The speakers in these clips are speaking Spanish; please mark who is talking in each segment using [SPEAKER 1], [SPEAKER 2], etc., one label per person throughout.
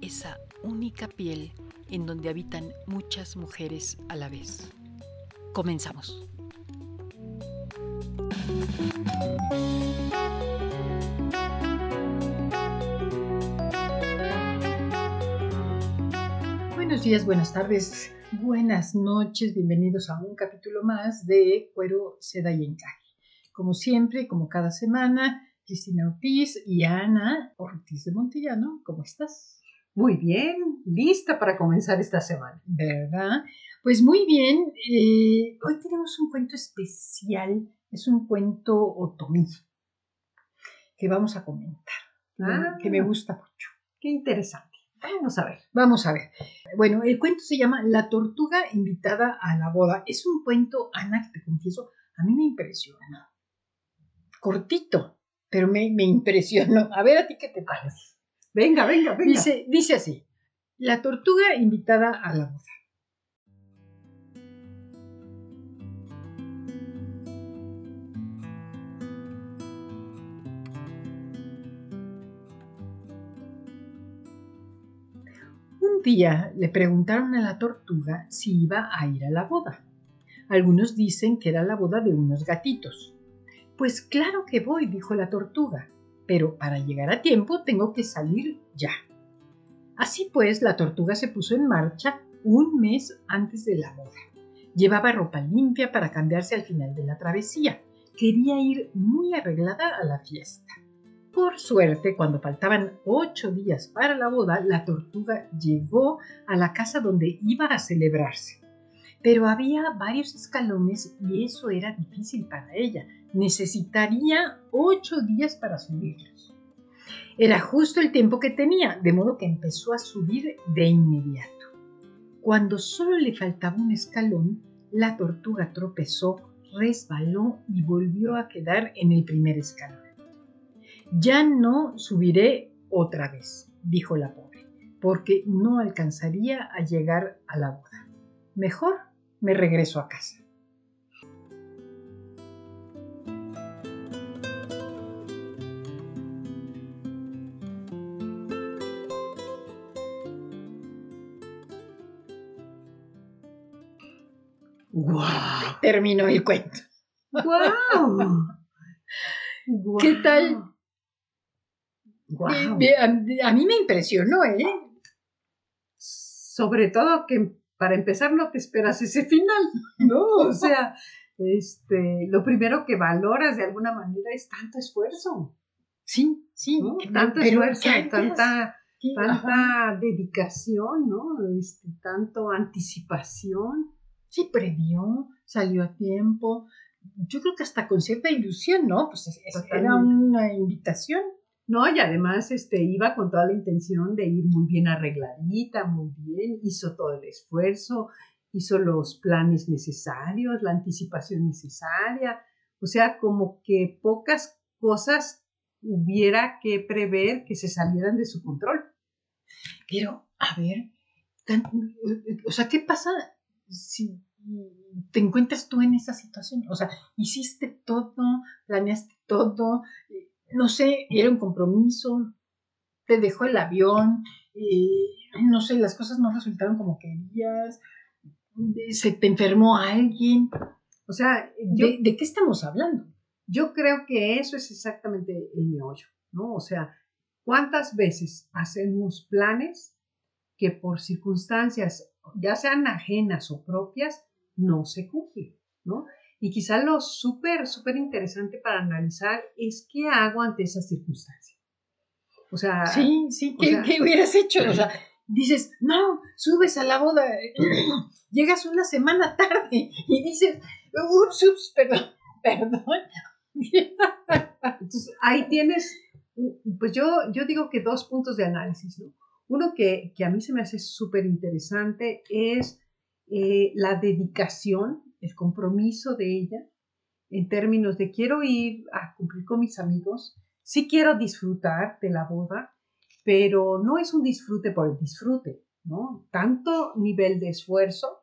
[SPEAKER 1] esa única piel en donde habitan muchas mujeres a la vez. Comenzamos.
[SPEAKER 2] Buenos días, buenas tardes, buenas noches, bienvenidos a un capítulo más de Cuero, Seda y Encaje. Como siempre, como cada semana, Cristina Ortiz y Ana Ortiz de Montillano, ¿cómo estás?
[SPEAKER 3] Muy bien, lista para comenzar esta semana.
[SPEAKER 2] ¿Verdad? Pues muy bien, eh, hoy tenemos un cuento especial, es un cuento otomí que vamos a comentar,
[SPEAKER 3] Ah.
[SPEAKER 2] que me gusta mucho.
[SPEAKER 3] Qué interesante. Vamos a ver.
[SPEAKER 2] Vamos a ver. Bueno, el cuento se llama La tortuga invitada a la boda. Es un cuento, Ana, que te confieso, a mí me impresionó. Cortito, pero me, me impresionó. A ver, ¿a ti qué te parece?
[SPEAKER 3] Venga, venga, venga.
[SPEAKER 2] Dice, dice así, La tortuga invitada a la boda. Un día le preguntaron a la tortuga si iba a ir a la boda. Algunos dicen que era la boda de unos gatitos. Pues claro que voy, dijo la tortuga, pero para llegar a tiempo tengo que salir ya. Así pues, la tortuga se puso en marcha un mes antes de la boda. Llevaba ropa limpia para cambiarse al final de la travesía. Quería ir muy arreglada a la fiesta. Por suerte, cuando faltaban ocho días para la boda, la tortuga llegó a la casa donde iba a celebrarse. Pero había varios escalones y eso era difícil para ella. Necesitaría ocho días para subirlos. Era justo el tiempo que tenía, de modo que empezó a subir de inmediato. Cuando solo le faltaba un escalón, la tortuga tropezó, resbaló y volvió a quedar en el primer escalón. Ya no subiré otra vez, dijo la pobre, porque no alcanzaría a llegar a la boda. Mejor me regreso a casa.
[SPEAKER 3] ¡Guau!
[SPEAKER 2] Terminó el cuento.
[SPEAKER 3] ¡Guau!
[SPEAKER 2] ¿Qué tal? Eh, A, a mí me impresionó, ¿eh?
[SPEAKER 3] Sobre todo que para empezar no te esperas ese final, ¿no? O sea, este, lo primero que valoras de alguna manera es tanto esfuerzo,
[SPEAKER 2] Sí, sí.
[SPEAKER 3] ¿no?
[SPEAKER 2] pero-
[SPEAKER 3] Tanto esfuerzo, tanta, tanta dedicación, ¿no? Este, tanto anticipación.
[SPEAKER 2] Sí, previó, salió a tiempo. Yo creo que hasta con cierta ilusión, ¿no? Pues es- es- era una invitación.
[SPEAKER 3] No, y además este, iba con toda la intención de ir muy bien arregladita, muy bien, hizo todo el esfuerzo, hizo los planes necesarios, la anticipación necesaria, o sea, como que pocas cosas hubiera que prever que se salieran de su control.
[SPEAKER 2] Pero, a ver, tan- o sea, ¿qué pasa si te encuentras tú en esa situación? O sea, hiciste todo, planeaste todo, no sé, era un compromiso, te dejó el avión, eh, no sé, las cosas no resultaron como querías, eh, se te enfermó alguien.
[SPEAKER 3] O sea, yo,
[SPEAKER 2] ¿De, de qué estamos hablando?
[SPEAKER 3] yo creo que eso es exactamente el meollo, ¿no? O sea, ¿cuántas veces hacemos planes que por circunstancias ya sean ajenas o propias, no se cumple, ¿no? Y quizá lo súper, súper interesante para analizar es qué hago ante esa circunstancia. O sea,
[SPEAKER 2] sí, sí, ¿qué, hubieras hecho? O sea, dices, no, subes a la boda, llegas una semana tarde y dices, ups, ups, perdón, perdón.
[SPEAKER 3] Entonces, ahí tienes, pues yo, yo digo que dos puntos de análisis, ¿no? Uno que, que a mí se me hace súper interesante es eh, la dedicación, el compromiso de ella en términos de quiero ir a cumplir con mis amigos, sí quiero disfrutar de la boda, pero no es un disfrute por el disfrute, ¿no? Tanto nivel de esfuerzo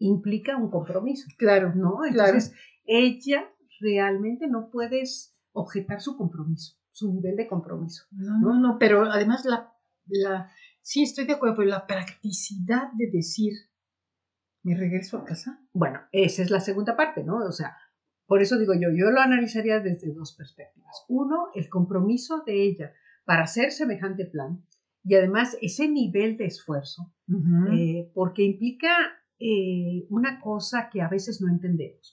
[SPEAKER 3] implica un compromiso.
[SPEAKER 2] Claro,
[SPEAKER 3] ¿no? Entonces, ella realmente no puedes objetar su compromiso, su nivel de compromiso.
[SPEAKER 2] No, no, no pero además la, la, sí estoy de acuerdo, pero la practicidad de decir, ¿Me regreso a casa?
[SPEAKER 3] Bueno, esa es la segunda parte, ¿no? O sea, por eso digo yo, yo lo analizaría desde dos perspectivas. Uno, el compromiso de ella para hacer semejante plan y además ese nivel de esfuerzo, eh, porque implica eh, una cosa que a veces no entendemos.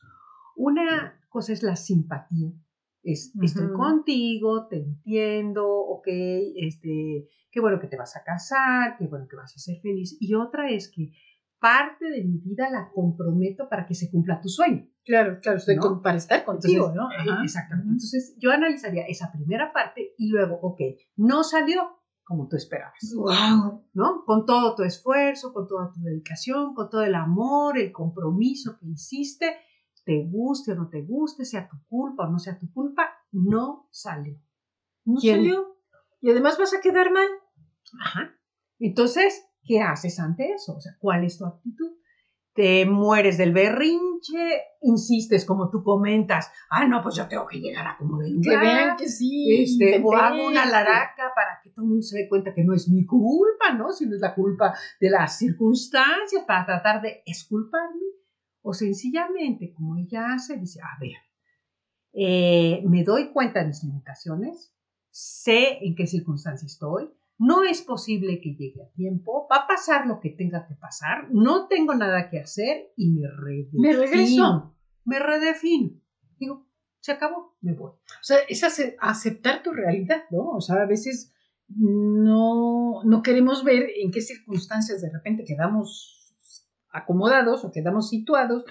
[SPEAKER 3] Una cosa es la simpatía. Es, Estoy contigo, te entiendo, ok, este, qué bueno que te vas a casar, qué bueno que vas a ser feliz. Y otra es que parte de mi vida la comprometo para que se cumpla tu sueño.
[SPEAKER 2] Claro, claro, estoy para estar contigo, ¿no?
[SPEAKER 3] Eh, exactamente. Entonces, yo analizaría esa primera parte y luego, ok, no salió como tú esperabas.
[SPEAKER 2] Wow.
[SPEAKER 3] ¿No? Con todo tu esfuerzo, con toda tu dedicación, con todo el amor, el compromiso que hiciste, te guste o no te guste, sea tu culpa o no sea tu culpa, no salió.
[SPEAKER 2] No salió. Y además vas a quedar mal.
[SPEAKER 3] Ajá. Entonces, ¿Qué haces ante eso? O sea, ¿cuál es tu actitud? Te mueres del berrinche, insistes como tú comentas, ah, no, pues yo tengo que llegar a como de
[SPEAKER 2] lugar. Que vean que sí.
[SPEAKER 3] Este, o hago una laraca para que todo el mundo se dé cuenta que no es mi culpa, ¿no? Sino es la culpa de las circunstancias para tratar de esculparme. O sencillamente, como ella hace, dice, a ver, eh, me doy cuenta de mis limitaciones, sé en qué circunstancia estoy, no es posible que llegue a tiempo, va a pasar lo que tenga que pasar, no tengo nada que hacer y me redefino.
[SPEAKER 2] Me regreso.
[SPEAKER 3] Me redefino. Digo, se acabó, me voy. O
[SPEAKER 2] sea, es aceptar tu realidad, ¿no? O sea, a veces no, no queremos ver en qué circunstancias de repente quedamos acomodados o quedamos situados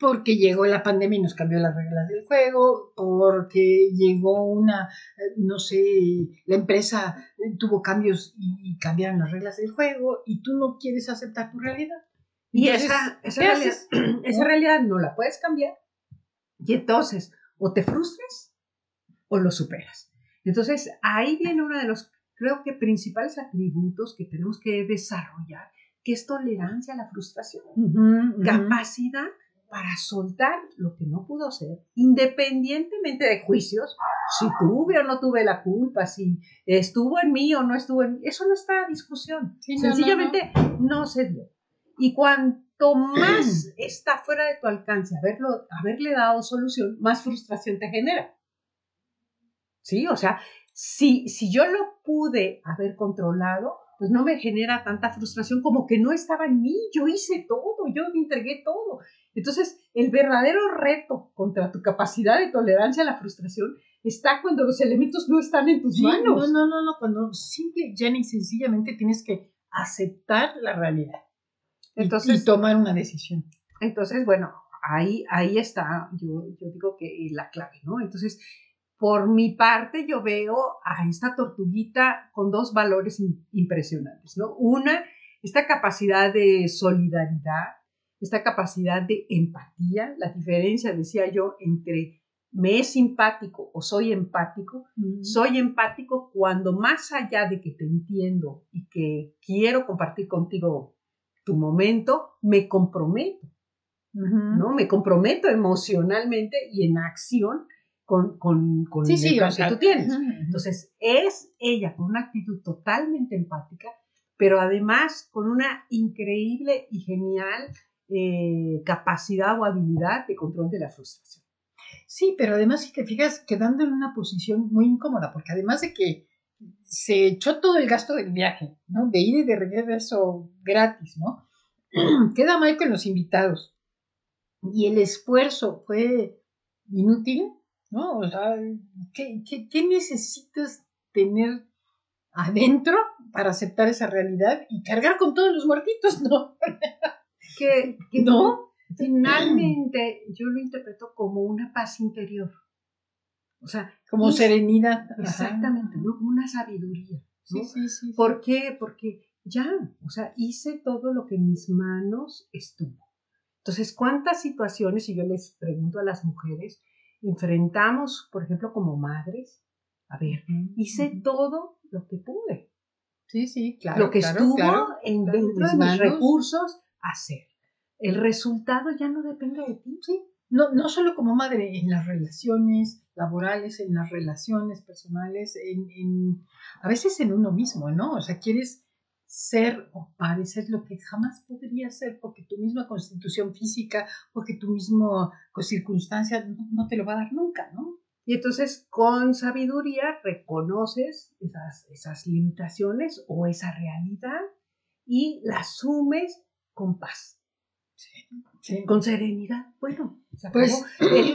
[SPEAKER 2] porque llegó la pandemia y nos cambió las reglas del juego, porque llegó una, eh, no sé, la empresa eh, tuvo cambios y, cambiaron las reglas del juego y tú no quieres aceptar tu realidad.
[SPEAKER 3] Y esa, esa, realidad, esa realidad no la puedes cambiar. Y entonces, o te frustras o lo superas. Entonces, ahí viene uno de los, creo que, principales atributos que tenemos que desarrollar, que es tolerancia a la frustración, capacidad para soltar lo que no pudo ser, independientemente de juicios, si tuve o no tuve la culpa, si estuvo en mí o no estuvo en mí, eso no está a discusión. Sencillamente no, se dio. Y cuanto más está fuera de tu alcance haberlo, haberle dado solución, más frustración te genera. ¿Sí? O sea, si, si yo lo pude haber controlado, pues no me genera tanta frustración como que no estaba en mí, yo hice todo, yo me entregué todo. Entonces, el verdadero reto contra tu capacidad de tolerancia a la frustración está cuando los elementos no están en tus manos.
[SPEAKER 2] No, no, no, no, cuando simple, ya ni sencillamente tienes que aceptar la realidad entonces, y tomar una decisión.
[SPEAKER 3] Entonces, bueno, ahí, ahí está, yo, yo digo que la clave, ¿no? Entonces, por mi parte, yo veo a esta tortuguita con dos valores impresionantes, ¿no? Una, esta capacidad de solidaridad esta capacidad de empatía, la diferencia, decía yo, entre me es simpático o soy empático, soy empático cuando más allá de que te entiendo y que quiero compartir contigo tu momento, me comprometo, ¿no? Me comprometo emocionalmente y en acción con, con, con
[SPEAKER 2] el
[SPEAKER 3] que tú tienes. Entonces, es ella con una actitud totalmente empática, pero además con una increíble y genial eh, capacidad o habilidad de control de la frustración.
[SPEAKER 2] Sí, pero además si te fijas quedando en una posición muy incómoda, porque además de que se echó todo el gasto del viaje, ¿no? De ir y de regreso gratis, ¿no? Queda mal con los invitados. Y el esfuerzo fue inútil, ¿no? O sea, ¿qué, qué necesitas tener adentro para aceptar esa realidad y cargar con todos los muertitos, ¿no?
[SPEAKER 3] que, no. Finalmente yo lo interpreto como una paz interior. O sea,
[SPEAKER 2] como serenidad.
[SPEAKER 3] Exactamente, ¿no? Como una sabiduría. Sí, sí, sí, ¿Por qué? Porque ya, o sea, hice todo lo que en mis manos estuvo. Entonces, ¿cuántas situaciones, y yo les pregunto a las mujeres, enfrentamos, por ejemplo, como madres? A ver, hice todo lo que pude.
[SPEAKER 2] Sí, sí, claro.
[SPEAKER 3] Lo que estuvo en, dentro de mis recursos, hacer. El resultado ya no depende de ti.
[SPEAKER 2] Sí. No, no solo como madre, en las relaciones laborales, en las relaciones personales, en, a veces en uno mismo, ¿no? O sea, quieres ser o parecer lo que jamás podría ser porque tu misma constitución física, porque tu misma circunstancia no te lo va a dar nunca, ¿no?
[SPEAKER 3] Y entonces con sabiduría reconoces esas, esas limitaciones o esa realidad y la asumes con paz. Con serenidad. Bueno, pues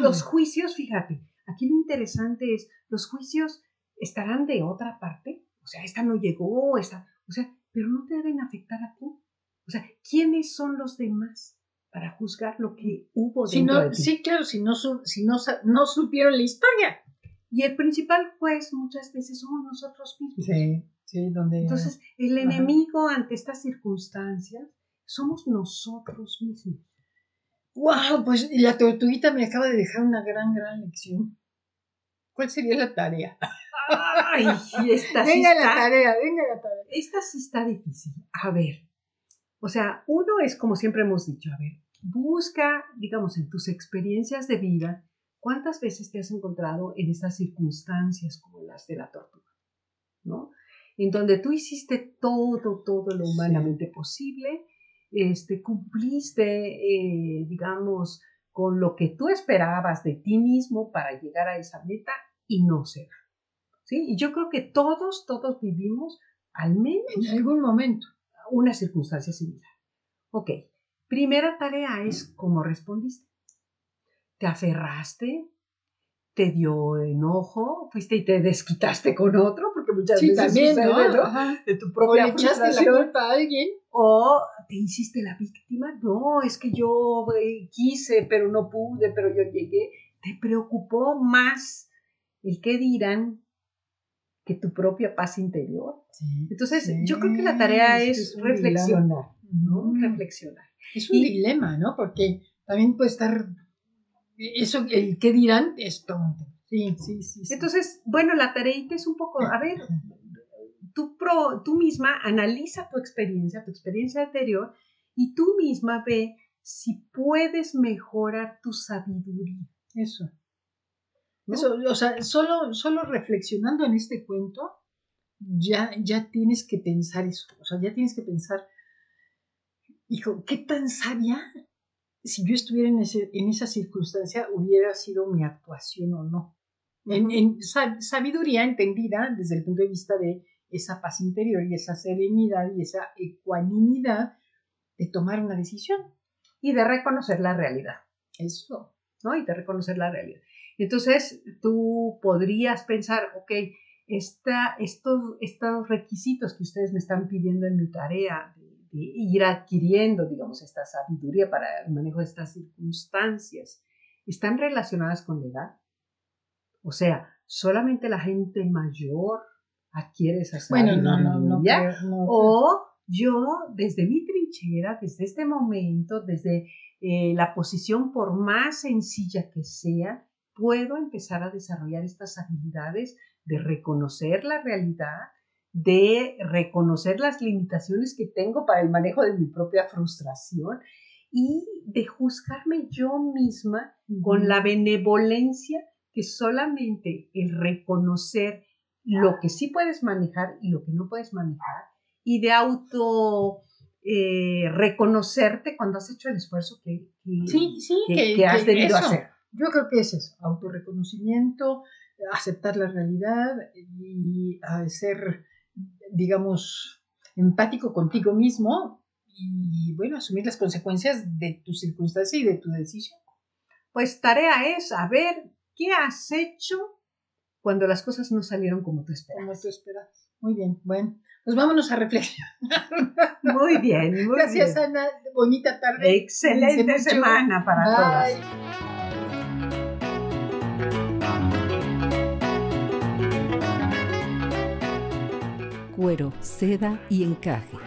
[SPEAKER 3] los juicios, fíjate, aquí lo interesante es, los juicios estarán de otra parte. O sea, esta no llegó, esta, o sea, pero no te deben afectar a ti. O sea, ¿quiénes son los demás? para juzgar lo que hubo dentro de ti.
[SPEAKER 2] Sí, claro, si no, si no, no supieron la historia.
[SPEAKER 3] Y el principal juez muchas veces somos nosotros mismos.
[SPEAKER 2] Sí, sí, donde...
[SPEAKER 3] Entonces, el enemigo ante estas circunstancias somos nosotros mismos.
[SPEAKER 2] ¡Wow! Pues la tortuguita me acaba de dejar una gran, gran lección. ¿Cuál sería la tarea?
[SPEAKER 3] Ay, esta
[SPEAKER 2] venga la tarea, venga la tarea.
[SPEAKER 3] Esta sí está difícil. A ver, o sea, uno es como siempre hemos dicho, a ver, busca, digamos, en tus experiencias de vida, cuántas veces te has encontrado en estas circunstancias como las de la tortuga, ¿no? En donde tú hiciste todo, todo lo humanamente posible, este, cumpliste, eh, digamos, con lo que tú esperabas de ti mismo para llegar a esa meta y no se da. ¿Sí? Y yo creo que todos, todos vivimos al menos
[SPEAKER 2] en algún momento
[SPEAKER 3] una circunstancia similar. Ok, Primera tarea es cómo respondiste. ¿Te aferraste? ¿Te dio enojo? ¿Fuiste y te desquitaste con otro? Porque muchas veces
[SPEAKER 2] también,
[SPEAKER 3] De tu propia
[SPEAKER 2] o echaste la culpa a alguien.
[SPEAKER 3] O te hiciste la víctima. No, es que yo eh, quise, pero no pude, pero yo llegué. Te preocupó más el qué dirán que tu propia paz interior. Entonces, yo creo que la tarea es, reflexionar, ¿no? Reflexionar.
[SPEAKER 2] Es un dilema, ¿no? Porque también puede estar, eso, el qué dirán es tonto. Sí, sí, sí,
[SPEAKER 3] Entonces, bueno, la tareita es un poco, a ver, tú, pro, tú misma analiza tu experiencia, tu experiencia anterior, y tú misma ve si puedes mejorar tu sabiduría.
[SPEAKER 2] Eso. Eso, o sea, solo, solo reflexionando en este cuento, ya, ya tienes que pensar eso. O sea, ya tienes que pensar hijo, ¿qué tan sabia si yo estuviera en, en esa circunstancia hubiera sido mi actuación o no? En, sabiduría entendida desde el punto de vista de esa paz interior y esa serenidad y esa ecuanimidad de tomar una decisión.
[SPEAKER 3] Y de reconocer la realidad.
[SPEAKER 2] Eso.
[SPEAKER 3] ¿No? Y de reconocer la realidad. Entonces, tú podrías pensar, ok, esta, estos, estos requisitos que ustedes me están pidiendo en mi tarea ir adquiriendo, digamos, esta sabiduría para el manejo de estas circunstancias, están relacionadas con la edad. O sea, solamente la gente mayor adquiere esa sabiduría.
[SPEAKER 2] Bueno, no, no,
[SPEAKER 3] o yo, desde mi trinchera, desde este momento, desde eh, la posición, por más sencilla que sea, puedo empezar a desarrollar estas habilidades de reconocer la realidad, de reconocer las limitaciones que tengo para el manejo de mi propia frustración y de juzgarme yo misma con la benevolencia que solamente el reconocer lo que sí puedes manejar y lo que no puedes manejar y de auto eh, reconocerte cuando has hecho el esfuerzo que,
[SPEAKER 2] sí, sí, que, has debido hacer. Yo creo que es eso, autorreconocimiento, aceptar la realidad y ser, digamos, empático contigo mismo y, bueno, asumir las consecuencias de tu circunstancia y de tu decisión.
[SPEAKER 3] Pues tarea es saber qué has hecho cuando las cosas no salieron como tú esperabas.
[SPEAKER 2] Como tú esperabas. Muy bien, bueno, pues vámonos a reflexionar.
[SPEAKER 3] Muy bien, muy
[SPEAKER 2] Gracias, Ana. Bonita tarde.
[SPEAKER 3] Excelente semana para todos.
[SPEAKER 4] Cuero, seda y encaje